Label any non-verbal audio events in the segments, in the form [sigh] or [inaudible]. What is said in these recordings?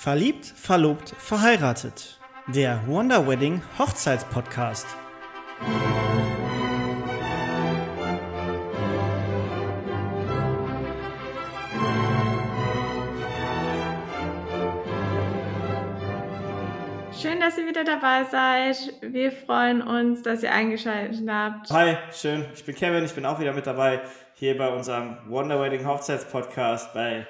Verliebt, verlobt, verheiratet. Der Wonder Wedding Hochzeitspodcast. Schön, dass ihr wieder dabei seid. Wir freuen uns, dass ihr eingeschaltet habt. Hi, schön. Ich bin Kevin, ich bin auch wieder mit dabei hier bei unserem Wonder Wedding Hochzeitspodcast bei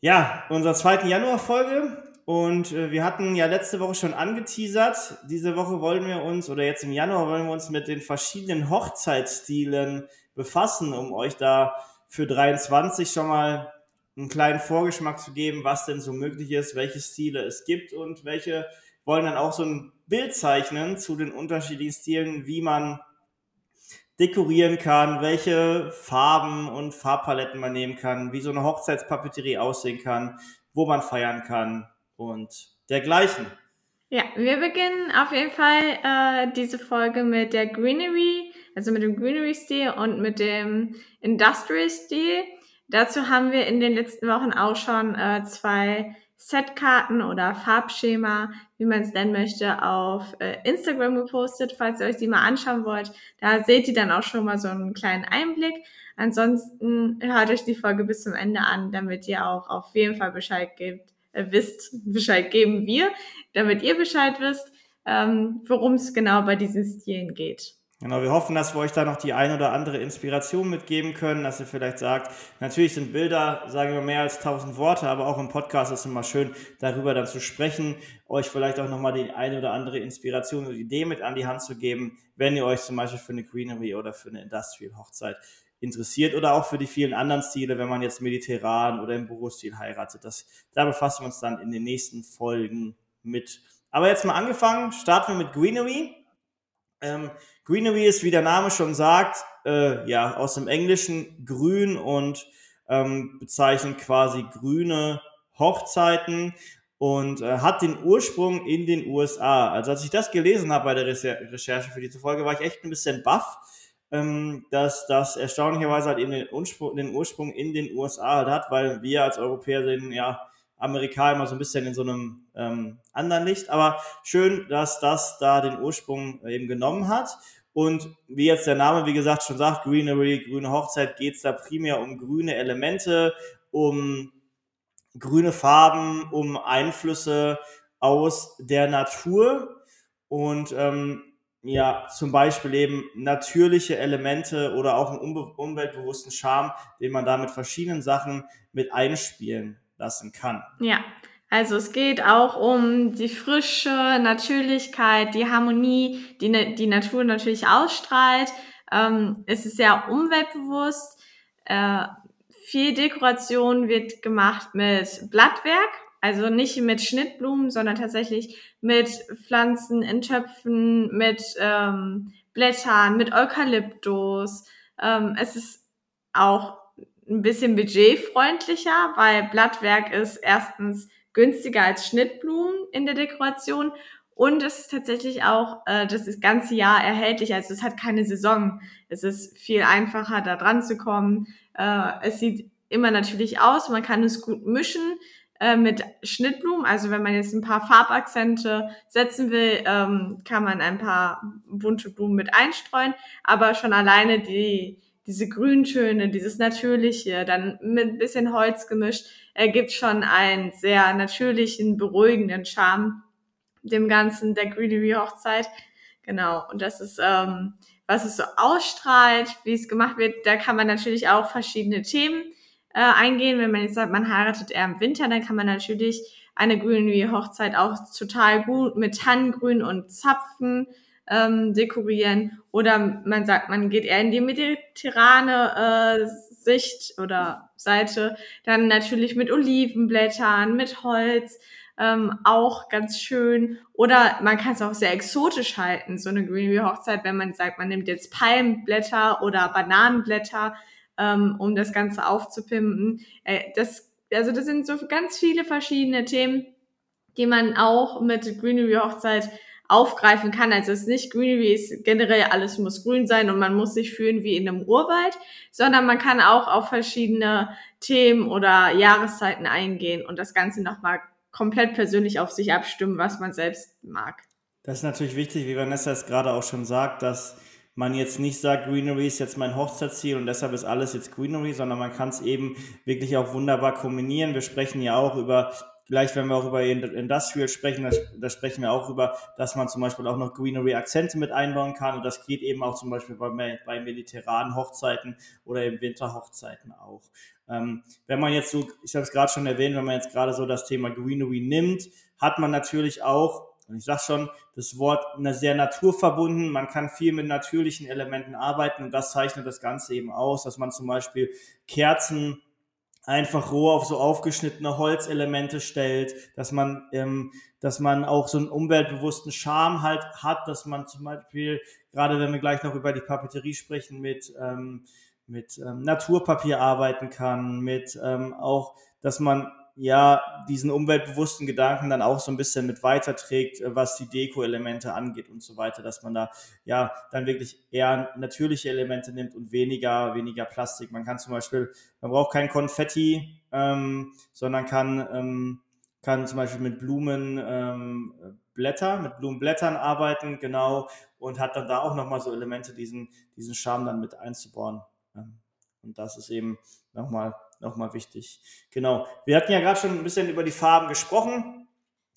ja, unserer zweiten Januar-Folge. Und äh, wir hatten ja letzte Woche schon angeteasert. Diese Woche wollen wir uns, oder jetzt im Januar wollen wir uns mit den verschiedenen Hochzeitsstilen befassen, um euch da für 23 schon mal einen kleinen Vorgeschmack zu geben, was denn so möglich ist, welche Stile es gibt und welche wollen dann auch so ein Bild zeichnen zu den unterschiedlichen Stilen, wie man dekorieren kann, welche Farben und Farbpaletten man nehmen kann, wie so eine Hochzeitspapeterie aussehen kann, wo man feiern kann und dergleichen. Ja, wir beginnen auf jeden Fall äh, diese Folge mit der Greenery, also mit dem Greenery-Stil und mit dem Industrial-Stil. Dazu haben wir in den letzten Wochen auch schon äh, zwei Setkarten oder Farbschema, wie man es nennen möchte, auf äh, Instagram gepostet, falls ihr euch die mal anschauen wollt. Da seht ihr dann auch schon mal so einen kleinen Einblick. Ansonsten hört euch die Folge bis zum Ende an, damit ihr auch auf jeden Fall Bescheid gebt, äh, wisst, Bescheid geben wir, damit ihr Bescheid wisst, ähm, worum es genau bei diesen Stilen geht. Genau, wir hoffen, dass wir euch da noch die ein oder andere Inspiration mitgeben können, dass ihr vielleicht sagt, natürlich sind Bilder, sagen wir, mehr als tausend Worte, aber auch im Podcast ist es immer schön, darüber dann zu sprechen, euch vielleicht auch nochmal die eine oder andere Inspiration oder Idee mit an die Hand zu geben, wenn ihr euch zum Beispiel für eine Greenery oder für eine Industrial Hochzeit interessiert oder auch für die vielen anderen Stile, wenn man jetzt mediterran oder im Bürostil heiratet. Das, da befassen wir uns dann in den nächsten Folgen mit. Aber jetzt mal angefangen, starten wir mit Greenery. Ähm, Greenery ist, wie der Name schon sagt, äh, ja, aus dem Englischen grün und ähm, bezeichnet quasi grüne Hochzeiten und äh, hat den Ursprung in den USA. Also als ich das gelesen habe bei der Recherche für diese Folge, war ich echt ein bisschen baff, ähm, dass das erstaunlicherweise halt eben den Ursprung, den Ursprung in den USA halt hat, weil wir als Europäer sind ja Amerikaner immer so ein bisschen in so einem ähm, anderen Licht. Aber schön, dass das da den Ursprung eben genommen hat. Und wie jetzt der Name, wie gesagt, schon sagt, Greenery, grüne Hochzeit, geht es da primär um grüne Elemente, um grüne Farben, um Einflüsse aus der Natur und ähm, ja, zum Beispiel eben natürliche Elemente oder auch einen umweltbewussten Charme, den man da mit verschiedenen Sachen mit einspielen lassen kann. Ja, also es geht auch um die Frische, Natürlichkeit, die Harmonie, die die Natur natürlich ausstrahlt. Ähm, es ist sehr umweltbewusst. Äh, viel Dekoration wird gemacht mit Blattwerk, also nicht mit Schnittblumen, sondern tatsächlich mit Pflanzen in Töpfen, mit ähm, Blättern, mit Eukalyptus. Ähm, es ist auch ein bisschen budgetfreundlicher, weil Blattwerk ist erstens günstiger als Schnittblumen in der Dekoration und es ist tatsächlich auch äh, das, das ganze Jahr erhältlich. Also es hat keine Saison. Es ist viel einfacher, da dran zu kommen. Äh, es sieht immer natürlich aus. Man kann es gut mischen äh, mit Schnittblumen. Also wenn man jetzt ein paar Farbakzente setzen will, ähm, kann man ein paar bunte Blumen mit einstreuen. Aber schon alleine die diese Grüntöne, dieses Natürliche, dann mit ein bisschen Holz gemischt, ergibt schon einen sehr natürlichen, beruhigenden Charme dem Ganzen der Greenery Hochzeit. Genau. Und das ist, ähm, was es so ausstrahlt, wie es gemacht wird. Da kann man natürlich auch verschiedene Themen äh, eingehen. Wenn man jetzt sagt, man heiratet eher im Winter, dann kann man natürlich eine Greenery Hochzeit auch total gut mit Tannengrün und Zapfen ähm, dekorieren. Oder man sagt, man geht eher in die mediterrane äh, Sicht oder Seite. Dann natürlich mit Olivenblättern, mit Holz. Ähm, auch ganz schön. Oder man kann es auch sehr exotisch halten, so eine Greenery-Hochzeit, wenn man sagt, man nimmt jetzt Palmblätter oder Bananenblätter, ähm, um das Ganze aufzupimpen. Äh, das, also das sind so ganz viele verschiedene Themen, die man auch mit Greenery-Hochzeit aufgreifen kann. Also es ist nicht Greenery, ist generell alles muss grün sein und man muss sich fühlen wie in einem Urwald, sondern man kann auch auf verschiedene Themen oder Jahreszeiten eingehen und das Ganze nochmal komplett persönlich auf sich abstimmen, was man selbst mag. Das ist natürlich wichtig, wie Vanessa es gerade auch schon sagt, dass man jetzt nicht sagt, Greenery ist jetzt mein Hochzeitsziel und deshalb ist alles jetzt Greenery, sondern man kann es eben wirklich auch wunderbar kombinieren. Wir sprechen ja auch über Vielleicht, wenn wir auch über Industrial sprechen, da, da, sprechen wir auch über, dass man zum Beispiel auch noch Greenery-Akzente mit einbauen kann. Und das geht eben auch zum Beispiel bei, bei mediterranen Hochzeiten oder im Winterhochzeiten auch. Ähm, wenn man jetzt so, ich habe es gerade schon erwähnt, wenn man jetzt gerade so das Thema Greenery nimmt, hat man natürlich auch, und ich sage schon, das Wort sehr naturverbunden. Man kann viel mit natürlichen Elementen arbeiten und das zeichnet das Ganze eben aus, dass man zum Beispiel Kerzen einfach roh auf so aufgeschnittene Holzelemente stellt, dass man, ähm, dass man auch so einen umweltbewussten Charme halt hat, dass man zum Beispiel, gerade wenn wir gleich noch über die Papeterie sprechen, mit, ähm, mit ähm, Naturpapier arbeiten kann, mit ähm, auch, dass man ja diesen umweltbewussten Gedanken dann auch so ein bisschen mit weiterträgt, äh, was die Deko-Elemente angeht und so weiter, dass man da ja dann wirklich eher natürliche Elemente nimmt und weniger, weniger Plastik. Man kann zum Beispiel, man braucht kein Konfetti, ähm, sondern kann, ähm, kann zum Beispiel mit Blumen ähm, Blätter, mit Blumenblättern arbeiten, genau, und hat dann da auch nochmal so Elemente, diesen, diesen Charme dann mit einzubauen. Ähm, und das ist eben nochmal nochmal wichtig. Genau. Wir hatten ja gerade schon ein bisschen über die Farben gesprochen.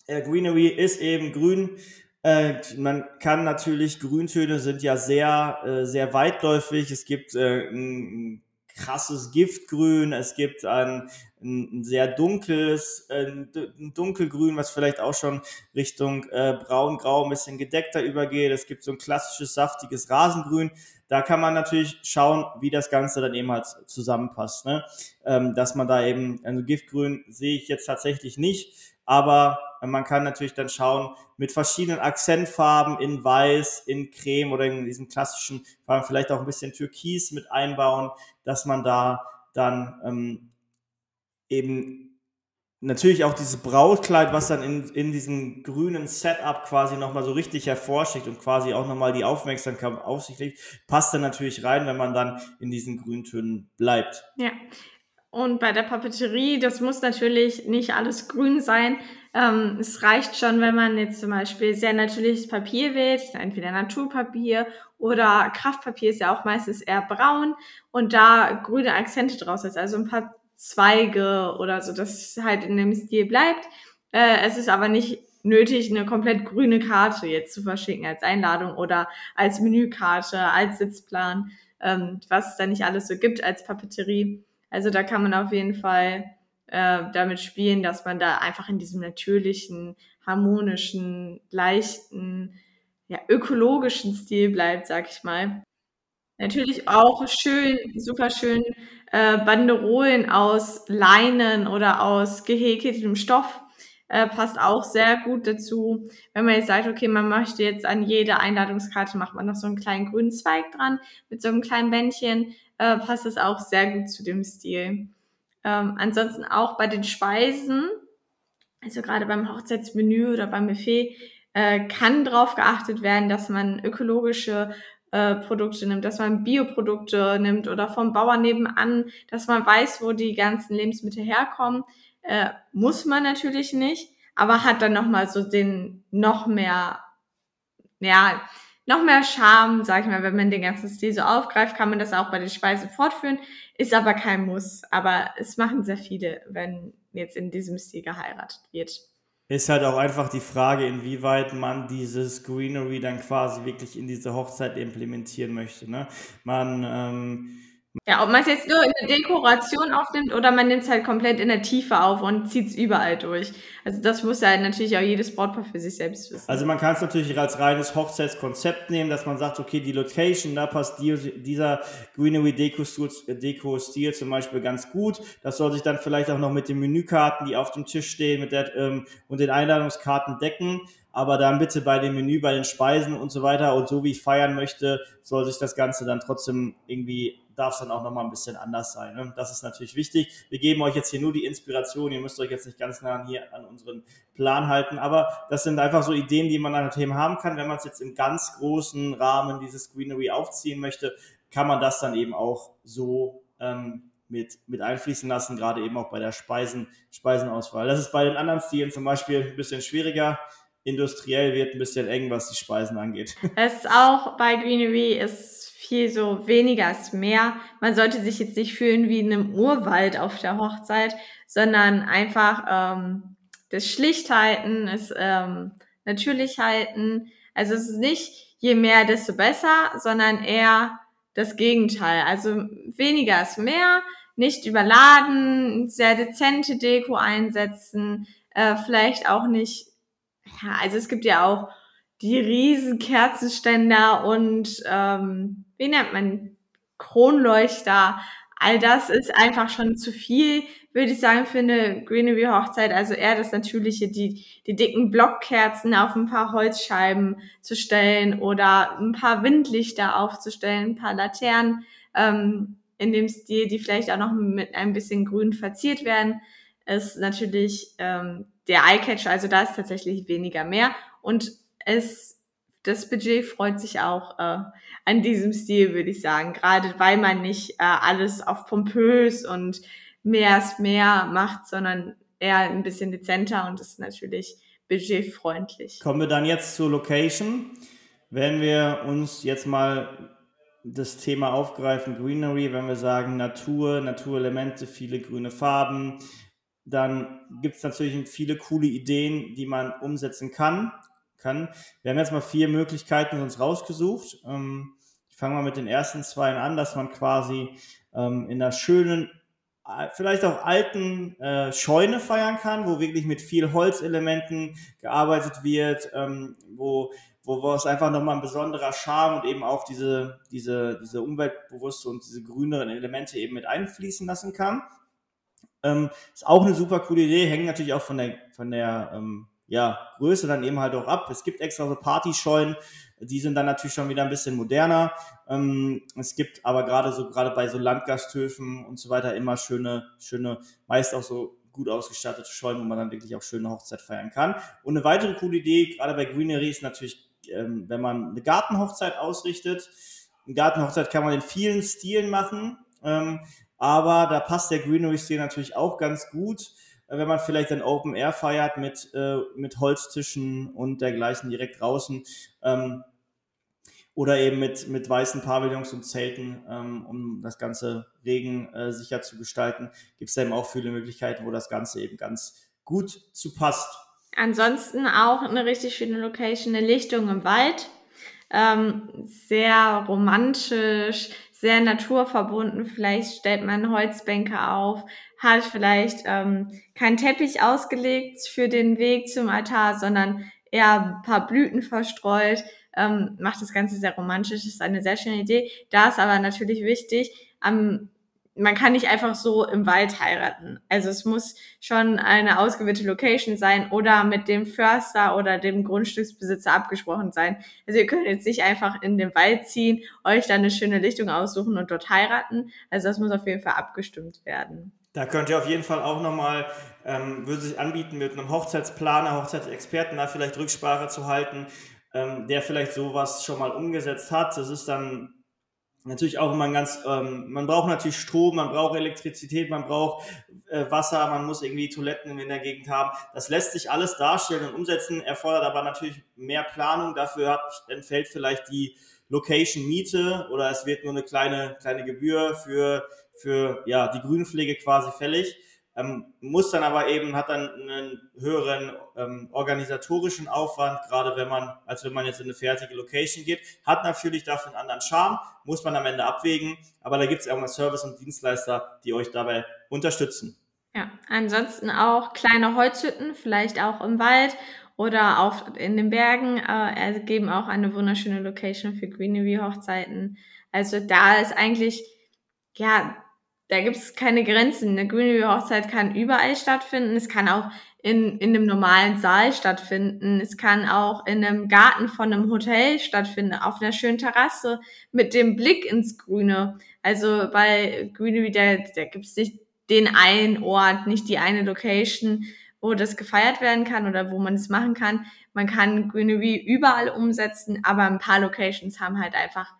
Äh, Greenery ist eben grün. Äh, man kann natürlich, Grüntöne sind ja sehr, äh, sehr weitläufig. Es gibt äh, ein, krasses Giftgrün, es gibt ein, ein sehr dunkles, äh, ein dunkelgrün, was vielleicht auch schon Richtung äh, braun-grau ein bisschen gedeckter übergeht. Es gibt so ein klassisches, saftiges Rasengrün. Da kann man natürlich schauen, wie das Ganze dann eben halt zusammenpasst. Ne? Ähm, dass man da eben, also Giftgrün sehe ich jetzt tatsächlich nicht, aber man kann natürlich dann schauen, mit verschiedenen Akzentfarben in Weiß, in Creme oder in diesem klassischen vielleicht auch ein bisschen Türkis mit einbauen, dass man da dann ähm, eben natürlich auch dieses Brautkleid, was dann in, in diesem grünen Setup quasi nochmal so richtig hervorsticht und quasi auch nochmal die Aufmerksamkeit auf sich legt, passt dann natürlich rein, wenn man dann in diesen Grüntönen bleibt. Ja. Und bei der Papeterie, das muss natürlich nicht alles grün sein. Ähm, es reicht schon, wenn man jetzt zum Beispiel sehr natürliches Papier wählt, entweder Naturpapier oder Kraftpapier ist ja auch meistens eher braun und da grüne Akzente draus ist. Also ein paar Zweige oder so, dass es halt in dem Stil bleibt. Äh, es ist aber nicht nötig, eine komplett grüne Karte jetzt zu verschicken als Einladung oder als Menükarte, als Sitzplan, ähm, was es da nicht alles so gibt als Papeterie. Also da kann man auf jeden Fall äh, damit spielen, dass man da einfach in diesem natürlichen, harmonischen, leichten, ja, ökologischen Stil bleibt, sag ich mal. Natürlich auch schön, super schön äh, Banderolen aus Leinen oder aus gehäkeltem Stoff äh, passt auch sehr gut dazu. Wenn man jetzt sagt, okay, man möchte jetzt an jede Einladungskarte macht man noch so einen kleinen grünen Zweig dran mit so einem kleinen Bändchen, äh, passt das auch sehr gut zu dem Stil. Ähm, ansonsten auch bei den Speisen, also gerade beim Hochzeitsmenü oder beim Buffet, äh, kann darauf geachtet werden, dass man ökologische äh, Produkte nimmt, dass man Bioprodukte nimmt oder vom Bauern nebenan, dass man weiß, wo die ganzen Lebensmittel herkommen. Äh, muss man natürlich nicht, aber hat dann nochmal so den noch mehr, ja, noch mehr Charme, sag ich mal, wenn man den ganzen Stil so aufgreift, kann man das auch bei den Speisen fortführen, ist aber kein Muss. Aber es machen sehr viele, wenn jetzt in diesem Stil geheiratet wird ist halt auch einfach die Frage, inwieweit man dieses Greenery dann quasi wirklich in diese Hochzeit implementieren möchte. Ne? Man ähm, ja, ob man es jetzt nur in der Dekoration aufnimmt oder man nimmt es halt komplett in der Tiefe auf und zieht es überall durch. Also das muss ja natürlich auch jedes Brautpaar für sich selbst wissen. Also man kann es natürlich als reines Hochzeitskonzept nehmen, dass man sagt, okay, die Location, da passt dieser Greenery Deko-Stil zum Beispiel ganz gut. Das soll sich dann vielleicht auch noch mit den Menükarten, die auf dem Tisch stehen, mit der, ähm, und den Einladungskarten decken aber dann bitte bei dem Menü, bei den Speisen und so weiter und so wie ich feiern möchte, soll sich das Ganze dann trotzdem irgendwie darf es dann auch nochmal ein bisschen anders sein. Ne? Das ist natürlich wichtig. Wir geben euch jetzt hier nur die Inspiration. Ihr müsst euch jetzt nicht ganz nah hier an unseren Plan halten. Aber das sind einfach so Ideen, die man an Themen haben kann. Wenn man es jetzt im ganz großen Rahmen dieses Greenery aufziehen möchte, kann man das dann eben auch so ähm, mit, mit einfließen lassen, gerade eben auch bei der Speisen, Speisenauswahl. Das ist bei den anderen Stilen zum Beispiel ein bisschen schwieriger. Industriell wird ein bisschen eng, was die Speisen angeht. Es ist auch bei Greenery ist viel so weniger ist mehr. Man sollte sich jetzt nicht fühlen wie in einem Urwald auf der Hochzeit, sondern einfach ähm, das Schlichthalten, das ähm, Natürlichhalten. Also es ist nicht je mehr, desto besser, sondern eher das Gegenteil. Also weniger ist mehr, nicht überladen, sehr dezente Deko einsetzen, äh, vielleicht auch nicht, ja, also es gibt ja auch die riesen Kerzenständer und ähm, wie nennt man Kronleuchter. All das ist einfach schon zu viel, würde ich sagen, für eine Greenery Hochzeit. Also eher das Natürliche, die, die dicken Blockkerzen auf ein paar Holzscheiben zu stellen oder ein paar Windlichter aufzustellen, ein paar Laternen ähm, in dem Stil, die vielleicht auch noch mit ein bisschen Grün verziert werden, ist natürlich ähm, der Eyecatcher. Also da ist tatsächlich weniger mehr und es das Budget freut sich auch äh, an diesem Stil, würde ich sagen. Gerade weil man nicht äh, alles auf pompös und mehr ist mehr macht, sondern eher ein bisschen dezenter und ist natürlich budgetfreundlich. Kommen wir dann jetzt zur Location. Wenn wir uns jetzt mal das Thema aufgreifen, Greenery, wenn wir sagen Natur, Naturelemente, viele grüne Farben, dann gibt es natürlich viele coole Ideen, die man umsetzen kann. Kann. Wir haben jetzt mal vier Möglichkeiten uns rausgesucht. Ähm, ich fange mal mit den ersten zwei an, dass man quasi ähm, in einer schönen vielleicht auch alten äh, Scheune feiern kann, wo wirklich mit viel Holzelementen gearbeitet wird, ähm, wo, wo, wo es einfach nochmal ein besonderer Charme und eben auch diese, diese, diese umweltbewusste und diese grüneren Elemente eben mit einfließen lassen kann. Ähm, ist auch eine super coole Idee, hängt natürlich auch von der, von der ähm, ja, Größe dann eben halt auch ab. Es gibt extra so Partyscheunen, die sind dann natürlich schon wieder ein bisschen moderner. Ähm, es gibt aber gerade so, gerade bei so Landgasthöfen und so weiter immer schöne, schöne, meist auch so gut ausgestattete Scheunen, wo man dann wirklich auch schöne Hochzeit feiern kann. Und eine weitere coole Idee, gerade bei Greenery, ist natürlich, ähm, wenn man eine Gartenhochzeit ausrichtet. Eine Gartenhochzeit kann man in vielen Stilen machen, ähm, aber da passt der Greenery-Stil natürlich auch ganz gut wenn man vielleicht ein Open Air feiert mit, äh, mit Holztischen und dergleichen direkt draußen. Ähm, oder eben mit, mit weißen Pavillons und Zelten, ähm, um das Ganze regensicher äh, zu gestalten, gibt es eben auch viele Möglichkeiten, wo das Ganze eben ganz gut zu passt. Ansonsten auch eine richtig schöne Location, eine Lichtung im Wald. Ähm, sehr romantisch, sehr naturverbunden. Vielleicht stellt man Holzbänke auf, hat vielleicht ähm, keinen Teppich ausgelegt für den Weg zum Altar, sondern eher ein paar Blüten verstreut ähm, macht das Ganze sehr romantisch, ist eine sehr schöne Idee. Da ist aber natürlich wichtig, ähm, man kann nicht einfach so im Wald heiraten. Also es muss schon eine ausgewählte Location sein oder mit dem Förster oder dem Grundstücksbesitzer abgesprochen sein. Also ihr könnt jetzt nicht einfach in den Wald ziehen, euch dann eine schöne Lichtung aussuchen und dort heiraten. Also das muss auf jeden Fall abgestimmt werden. Da könnt ihr auf jeden Fall auch nochmal, ähm, würde sich anbieten, mit einem Hochzeitsplaner, Hochzeitsexperten da vielleicht Rücksprache zu halten, ähm, der vielleicht sowas schon mal umgesetzt hat. Das ist dann natürlich auch immer ein ganz, ähm, man braucht natürlich Strom, man braucht Elektrizität, man braucht äh, Wasser, man muss irgendwie Toiletten in der Gegend haben. Das lässt sich alles darstellen und umsetzen, erfordert aber natürlich mehr Planung. Dafür hat, entfällt vielleicht die Location-Miete oder es wird nur eine kleine, kleine Gebühr für, für ja, die Grünpflege quasi fällig ähm, muss dann aber eben, hat dann einen höheren ähm, organisatorischen Aufwand, gerade wenn man, als wenn man jetzt in eine fertige Location geht, hat natürlich dafür einen anderen Charme, muss man am Ende abwägen, aber da gibt es irgendwann Service und Dienstleister, die euch dabei unterstützen. Ja, ansonsten auch kleine Holzhütten, vielleicht auch im Wald oder auch in den Bergen, äh, ergeben auch eine wunderschöne Location für Greenery-Hochzeiten. Also da ist eigentlich, ja, da gibt es keine Grenzen. Eine Greenery-Hochzeit kann überall stattfinden. Es kann auch in, in einem normalen Saal stattfinden. Es kann auch in einem Garten von einem Hotel stattfinden, auf einer schönen Terrasse mit dem Blick ins Grüne. Also bei Greenery, da, da gibt es nicht den einen Ort, nicht die eine Location, wo das gefeiert werden kann oder wo man es machen kann. Man kann Greenery überall umsetzen, aber ein paar Locations haben halt einfach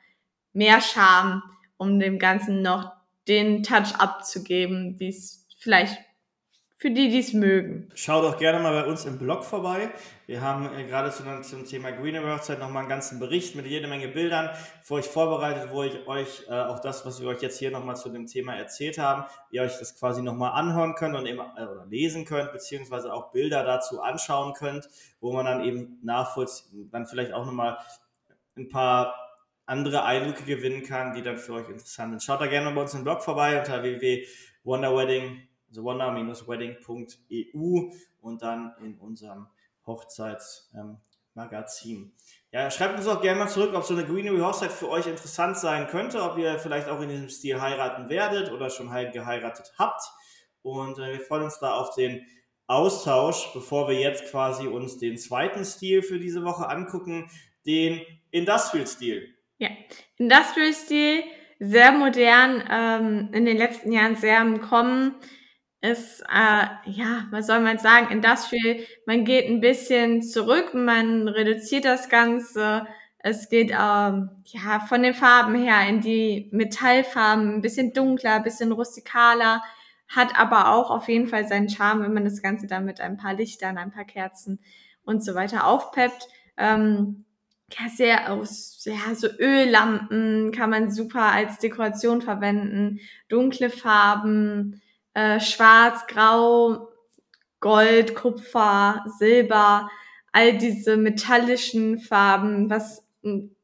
mehr Charme, um dem Ganzen noch den Touch abzugeben, wie es vielleicht für die, die es mögen. Schau doch gerne mal bei uns im Blog vorbei. Wir haben äh, gerade zu, zum Thema Greener Website nochmal einen ganzen Bericht mit jede Menge Bildern für euch vorbereitet, wo ich euch äh, auch das, was wir euch jetzt hier nochmal zu dem Thema erzählt haben, ihr euch das quasi nochmal anhören könnt und eben äh, oder lesen könnt, beziehungsweise auch Bilder dazu anschauen könnt, wo man dann eben nachvollziehen, dann vielleicht auch nochmal ein paar andere Eindrücke gewinnen kann, die dann für euch interessant sind. Schaut da gerne mal bei uns im Blog vorbei unter www.wonderwedding.com also wonder-wedding.eu und dann in unserem Hochzeitsmagazin. Ja, schreibt uns auch gerne mal zurück, ob so eine Greenery Hochzeit für euch interessant sein könnte, ob ihr vielleicht auch in diesem Stil heiraten werdet oder schon geheiratet habt. Und äh, wir freuen uns da auf den Austausch, bevor wir jetzt quasi uns den zweiten Stil für diese Woche angucken, den Industrial Stil. Ja, Industrial Stil, sehr modern, ähm, in den letzten Jahren sehr im Kommen ist, äh, ja, was soll man sagen, Industrial, man geht ein bisschen zurück, man reduziert das Ganze. Es geht ähm, ja von den Farben her in die Metallfarben, ein bisschen dunkler, ein bisschen rustikaler, hat aber auch auf jeden Fall seinen Charme, wenn man das Ganze dann mit ein paar Lichtern, ein paar Kerzen und so weiter aufpeppt. Ähm, sehr aus, ja, so Öllampen kann man super als Dekoration verwenden, dunkle Farben, äh, Schwarz, Grau, Gold, Kupfer, Silber, all diese metallischen Farben, was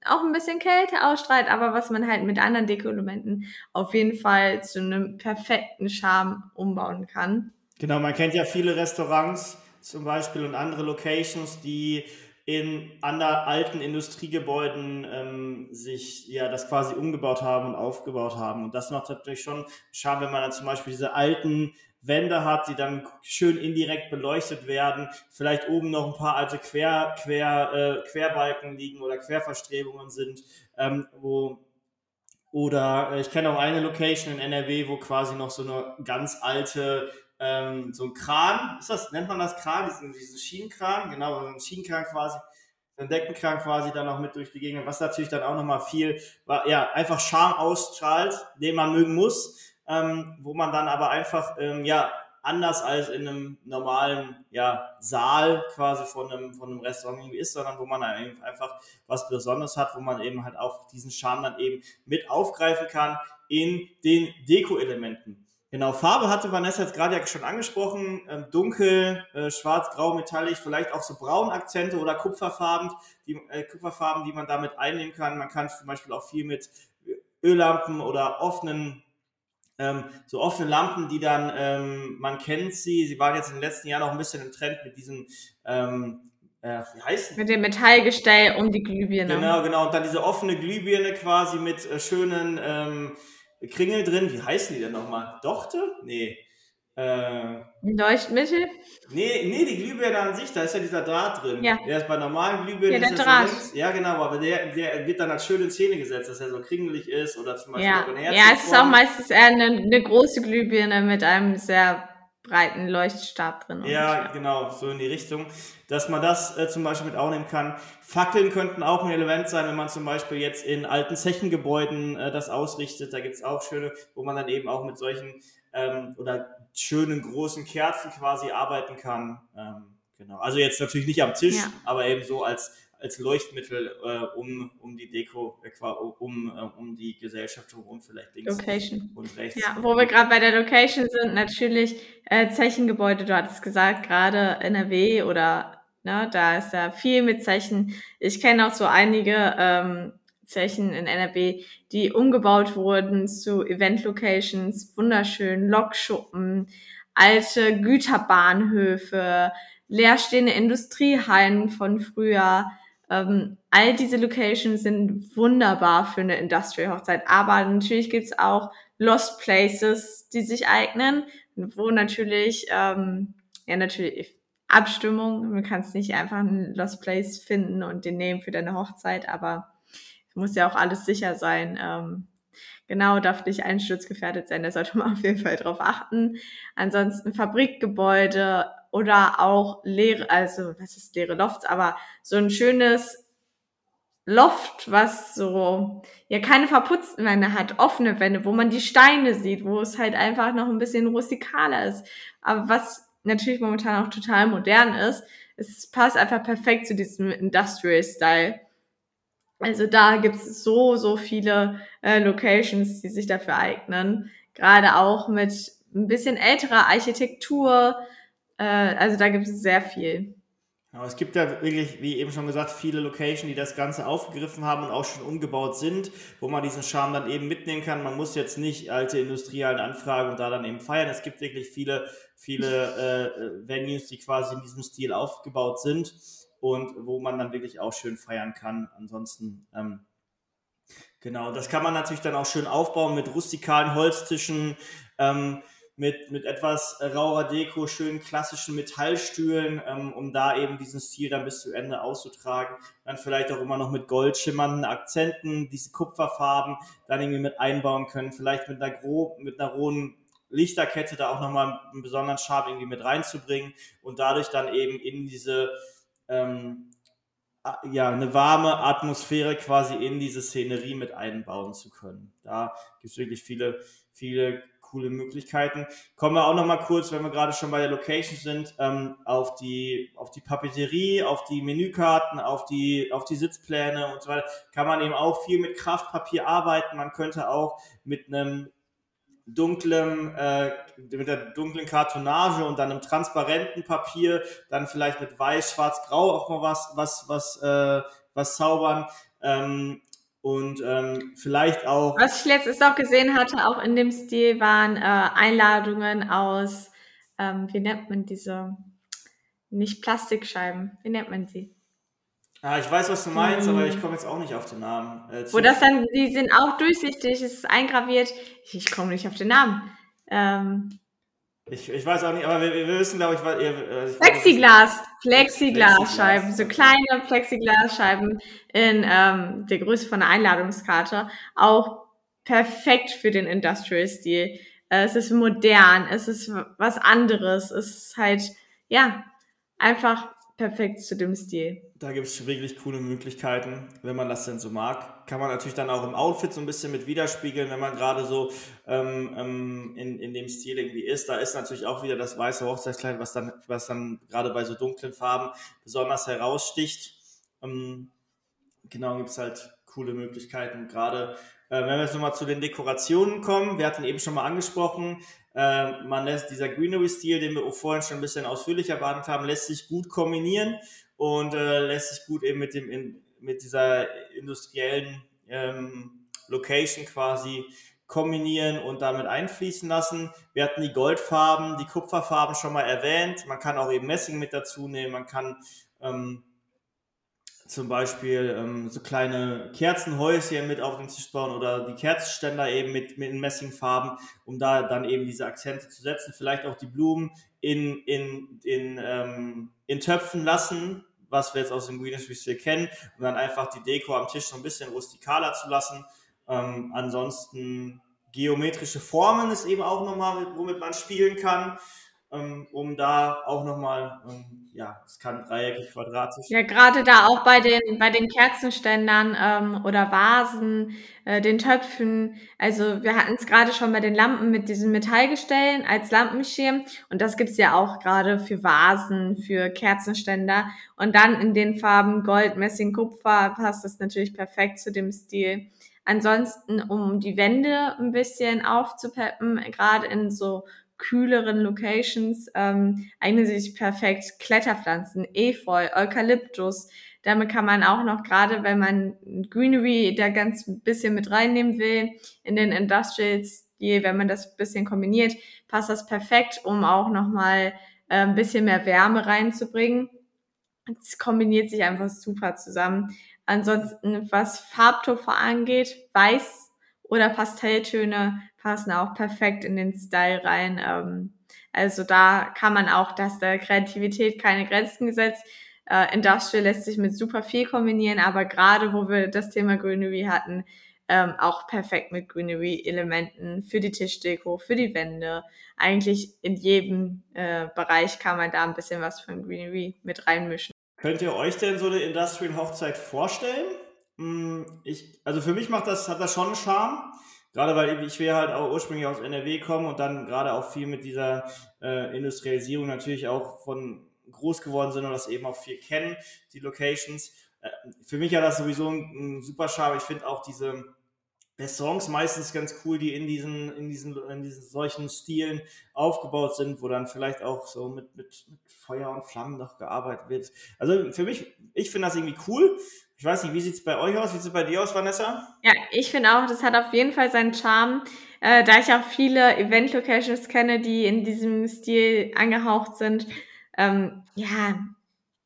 auch ein bisschen Kälte ausstrahlt, aber was man halt mit anderen Deko-Elementen auf jeden Fall zu einem perfekten Charme umbauen kann. Genau, man kennt ja viele Restaurants zum Beispiel und andere Locations, die in anderen alten Industriegebäuden ähm, sich ja das quasi umgebaut haben und aufgebaut haben. Und das macht natürlich schon Charme, wenn man dann zum Beispiel diese alten Wände hat, die dann schön indirekt beleuchtet werden, vielleicht oben noch ein paar alte Quer, Quer, äh, Querbalken liegen oder Querverstrebungen sind, ähm, wo oder äh, ich kenne auch eine Location in NRW, wo quasi noch so eine ganz alte ähm, so ein Kran, ist das, nennt man das Kran, diesen, diesen Schienenkran, genau, so ein Schienenkran quasi, so ein Deckenkran quasi dann noch mit durch die Gegend, was natürlich dann auch nochmal viel, ja, einfach Charme ausstrahlt, den man mögen muss, ähm, wo man dann aber einfach, ähm, ja, anders als in einem normalen ja, Saal quasi von einem, von einem Restaurant irgendwie ist, sondern wo man dann einfach was Besonderes hat, wo man eben halt auch diesen Charme dann eben mit aufgreifen kann in den Deko-Elementen. Genau, Farbe hatte Vanessa jetzt gerade ja schon angesprochen. Ähm, dunkel, äh, schwarz, grau, metallisch, vielleicht auch so Braunakzente oder Kupferfarben, die, äh, Kupferfarben, die man damit einnehmen kann. Man kann zum Beispiel auch viel mit Öllampen oder offenen, ähm, so offene Lampen, die dann, ähm, man kennt sie, sie waren jetzt in den letzten Jahren auch ein bisschen im Trend mit diesen, ähm, äh, wie heißt Mit dem Metallgestell um die Glühbirne. Genau, genau. Und dann diese offene Glühbirne quasi mit äh, schönen, ähm, Kringel drin. Wie heißen die denn nochmal? Dochte? Nee. Äh, Leuchtmittel? Nee, nee, die Glühbirne an sich, da ist ja dieser Draht drin. Ja. Der ist bei normalen Glühbirnen. Ja, der Draht. So ja, genau, aber der, der wird dann als schön in Szene gesetzt, dass er so kringelig ist oder zum Beispiel ja. Ja, es ist auch meistens eher eine, eine große Glühbirne mit einem sehr breiten Leuchtstab drin. Ja, genau, so in die Richtung, dass man das äh, zum Beispiel mit aufnehmen kann. Fackeln könnten auch ein Element sein, wenn man zum Beispiel jetzt in alten Zechengebäuden äh, das ausrichtet. Da gibt es auch schöne, wo man dann eben auch mit solchen ähm, oder schönen großen Kerzen quasi arbeiten kann. Ähm, genau. Also jetzt natürlich nicht am Tisch, ja. aber eben so als als Leuchtmittel, äh, um, um die Deko, äh, um, äh, um die Gesellschaft herum vielleicht links Location. und rechts. Ja, wo wir gerade bei der Location sind, natürlich äh, Zechengebäude, du hattest gesagt, gerade NRW oder ne, da ist ja viel mit Zechen. Ich kenne auch so einige ähm, Zechen in NRW, die umgebaut wurden zu Event-Locations, wunderschön, Lokschuppen, alte Güterbahnhöfe, leerstehende Industriehallen von früher, ähm, all diese Locations sind wunderbar für eine Industrial-Hochzeit, aber natürlich gibt's auch Lost Places, die sich eignen, wo natürlich, ähm, ja natürlich Abstimmung, man kann es nicht einfach einen Lost Place finden und den nehmen für deine Hochzeit, aber muss ja auch alles sicher sein. Ähm, genau, darf nicht einsturzgefährdet sein, da sollte man [laughs] auf jeden Fall drauf achten. Ansonsten Fabrikgebäude, oder auch leere, also was ist leere Lofts, aber so ein schönes Loft, was so, ja, keine verputzten Wände hat, offene Wände, wo man die Steine sieht, wo es halt einfach noch ein bisschen rustikaler ist. Aber was natürlich momentan auch total modern ist, es passt einfach perfekt zu diesem Industrial Style. Also da gibt es so, so viele äh, Locations, die sich dafür eignen. Gerade auch mit ein bisschen älterer Architektur. Äh, also da gibt es sehr viel. Aber es gibt ja wirklich, wie eben schon gesagt, viele Locations, die das Ganze aufgegriffen haben und auch schon umgebaut sind, wo man diesen Charme dann eben mitnehmen kann. Man muss jetzt nicht alte Industriehallen anfragen und da dann eben feiern. Es gibt wirklich viele, viele [laughs] äh, Venues, die quasi in diesem Stil aufgebaut sind und wo man dann wirklich auch schön feiern kann. Ansonsten, ähm, genau, das kann man natürlich dann auch schön aufbauen mit rustikalen Holztischen. Ähm, mit, mit etwas rauer Deko, schönen klassischen Metallstühlen, ähm, um da eben diesen Stil dann bis zu Ende auszutragen. Dann vielleicht auch immer noch mit goldschimmernden Akzenten, diese Kupferfarben dann irgendwie mit einbauen können. Vielleicht mit einer grob, mit einer rohen Lichterkette da auch nochmal einen besonderen Charme irgendwie mit reinzubringen und dadurch dann eben in diese, ähm, ja, eine warme Atmosphäre quasi in diese Szenerie mit einbauen zu können. Da gibt es wirklich viele, viele coole Möglichkeiten. Kommen wir auch noch mal kurz, wenn wir gerade schon bei der Location sind, ähm, auf die auf die Papeterie, auf die Menükarten, auf die auf die Sitzpläne und so weiter. Kann man eben auch viel mit Kraftpapier arbeiten. Man könnte auch mit einem dunklen, äh, mit der dunklen Kartonage und dann einem transparenten Papier, dann vielleicht mit weiß, schwarz, grau auch mal was, was, was, äh, was zaubern. Ähm, und ähm, vielleicht auch. Was ich letztens auch gesehen hatte, auch in dem Stil, waren äh, Einladungen aus, ähm, wie nennt man diese, nicht Plastikscheiben, wie nennt man sie? Ah, ich weiß, was du meinst, hm. aber ich komme jetzt auch nicht auf den Namen. Äh, Wo das dann, die sind auch durchsichtig, es ist eingraviert. Ich, ich komme nicht auf den Namen. Ähm, ich, ich weiß auch nicht, aber wir, wir wissen, glaube ich, was ihr. Äh, Plexiglas, Plexiglasscheiben, so kleine Plexiglasscheiben in ähm, der Größe von einer Einladungskarte. Auch perfekt für den Industrial-Stil. Äh, es ist modern, es ist was anderes, es ist halt, ja, einfach perfekt zu dem Stil. Da gibt es wirklich coole Möglichkeiten, wenn man das denn so mag. Kann man natürlich dann auch im Outfit so ein bisschen mit widerspiegeln, wenn man gerade so ähm, ähm, in, in dem Stil irgendwie ist. Da ist natürlich auch wieder das weiße Hochzeitskleid, was dann, was dann gerade bei so dunklen Farben besonders heraussticht. Ähm, genau, gibt es halt coole Möglichkeiten. Gerade äh, wenn wir jetzt nochmal zu den Dekorationen kommen, wir hatten eben schon mal angesprochen, äh, man lässt dieser Greenery-Stil, den wir vorhin schon ein bisschen ausführlicher behandelt haben, lässt sich gut kombinieren und äh, lässt sich gut eben mit, dem, in, mit dieser industriellen ähm, Location quasi kombinieren und damit einfließen lassen. Wir hatten die Goldfarben, die Kupferfarben schon mal erwähnt. Man kann auch eben Messing mit dazu nehmen. Man kann ähm, zum Beispiel ähm, so kleine Kerzenhäuschen mit auf den Tisch bauen oder die Kerzenständer eben mit, mit Messingfarben, um da dann eben diese Akzente zu setzen. Vielleicht auch die Blumen in, in, in, ähm, in Töpfen lassen, was wir jetzt aus dem Greenwich Stil kennen, um dann einfach die Deko am Tisch so ein bisschen rustikaler zu lassen. Ähm, ansonsten geometrische Formen ist eben auch nochmal, womit man spielen kann um da auch nochmal, ähm, ja, es kann dreieckig, quadratisch. Ja, gerade da auch bei den, bei den Kerzenständern ähm, oder Vasen, äh, den Töpfen. Also wir hatten es gerade schon bei den Lampen mit diesen Metallgestellen als Lampenschirm. Und das gibt's ja auch gerade für Vasen, für Kerzenständer. Und dann in den Farben Gold, Messing, Kupfer passt das natürlich perfekt zu dem Stil. Ansonsten, um die Wände ein bisschen aufzupeppen, gerade in so kühleren Locations ähm, eignen sich perfekt Kletterpflanzen, Efeu, Eukalyptus. Damit kann man auch noch, gerade wenn man Greenery da ganz ein bisschen mit reinnehmen will, in den Industrials, wenn man das ein bisschen kombiniert, passt das perfekt, um auch nochmal äh, ein bisschen mehr Wärme reinzubringen. Es kombiniert sich einfach super zusammen. Ansonsten, was Farbtupfer angeht, weiß oder Pastelltöne passen auch perfekt in den Style rein. Ähm, also da kann man auch, dass der Kreativität keine Grenzen gesetzt. Äh, Industrial lässt sich mit super viel kombinieren, aber gerade wo wir das Thema Greenery hatten, ähm, auch perfekt mit Greenery-Elementen für die Tischdeko, für die Wände. Eigentlich in jedem äh, Bereich kann man da ein bisschen was von Greenery mit reinmischen. Könnt ihr euch denn so eine Industrial-Hochzeit vorstellen? Hm, ich, also für mich macht das, hat das schon einen Charme. Gerade weil ich wir halt auch ursprünglich aus NRW kommen und dann gerade auch viel mit dieser äh, Industrialisierung natürlich auch von groß geworden sind und das eben auch viel kennen, die Locations. Äh, für mich hat das sowieso ein, ein super Charme. Ich finde auch diese Songs meistens ganz cool, die in diesen, in diesen, in diesen solchen Stilen aufgebaut sind, wo dann vielleicht auch so mit, mit, mit Feuer und Flammen noch gearbeitet wird. Also für mich, ich finde das irgendwie cool. Ich weiß nicht, wie sieht es bei euch aus? Wie sieht es bei dir aus, Vanessa? Ja, ich finde auch, das hat auf jeden Fall seinen Charme. Äh, da ich auch viele Event-Locations kenne, die in diesem Stil angehaucht sind. Ähm, ja,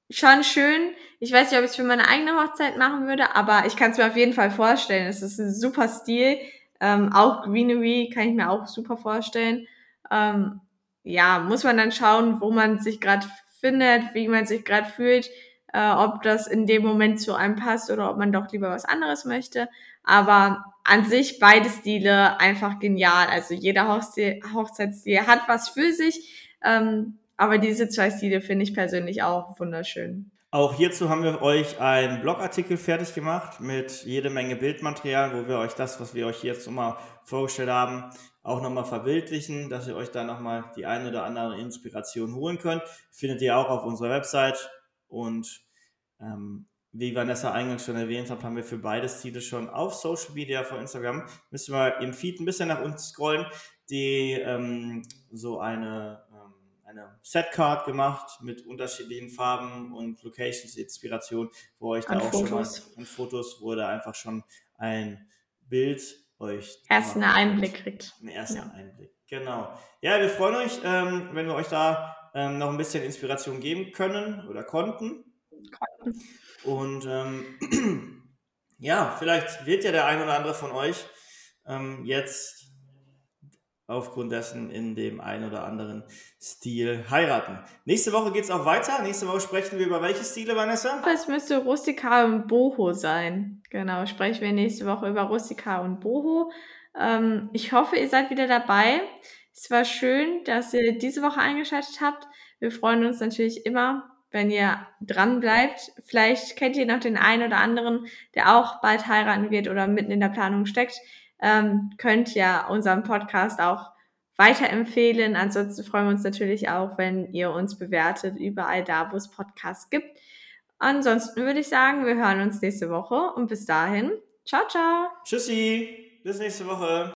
schon schön. Ich weiß nicht, ob ich es für meine eigene Hochzeit machen würde, aber ich kann es mir auf jeden Fall vorstellen. Es ist ein super Stil. Ähm, auch Greenery kann ich mir auch super vorstellen. Ähm, ja, muss man dann schauen, wo man sich gerade findet, wie man sich gerade fühlt, äh, ob das in dem Moment zu einem passt oder ob man doch lieber was anderes möchte. Aber an sich beide Stile einfach genial. Also jeder Hochstil, Hochzeitsstil hat was für sich. Ähm, aber diese zwei Stile finde ich persönlich auch wunderschön. Auch hierzu haben wir euch einen Blogartikel fertig gemacht mit jede Menge Bildmaterial, wo wir euch das, was wir euch jetzt nochmal vorgestellt haben, auch nochmal verbildlichen, dass ihr euch da nochmal die eine oder andere Inspiration holen könnt. Findet ihr auch auf unserer Website und ähm, wie Vanessa eingangs schon erwähnt hat, haben wir für beide Stile schon auf Social Media, vor Instagram, müssen wir im Feed ein bisschen nach unten scrollen, die ähm, so eine eine Setcard gemacht mit unterschiedlichen Farben und Locations, Inspiration, wo euch da auch Fotos. schon mal an Fotos wurde einfach schon ein Bild euch. Erst einen Einblick kriegt. Einen ersten ja. Einblick, genau. Ja, wir freuen euch, ähm, wenn wir euch da ähm, noch ein bisschen Inspiration geben können oder konnten. Und ähm, [clears throat] ja, vielleicht wird ja der ein oder andere von euch ähm, jetzt aufgrund dessen in dem einen oder anderen Stil heiraten. Nächste Woche geht es auch weiter. Nächste Woche sprechen wir über welche Stile, Vanessa? Es müsste Rustika und Boho sein. Genau, sprechen wir nächste Woche über Rustika und Boho. Ähm, ich hoffe, ihr seid wieder dabei. Es war schön, dass ihr diese Woche eingeschaltet habt. Wir freuen uns natürlich immer, wenn ihr dran bleibt. Vielleicht kennt ihr noch den einen oder anderen, der auch bald heiraten wird oder mitten in der Planung steckt ähm, könnt ja unseren Podcast auch weiterempfehlen. Ansonsten freuen wir uns natürlich auch, wenn ihr uns bewertet, überall da, wo es Podcasts gibt. Ansonsten würde ich sagen, wir hören uns nächste Woche und bis dahin, ciao, ciao. Tschüssi, bis nächste Woche.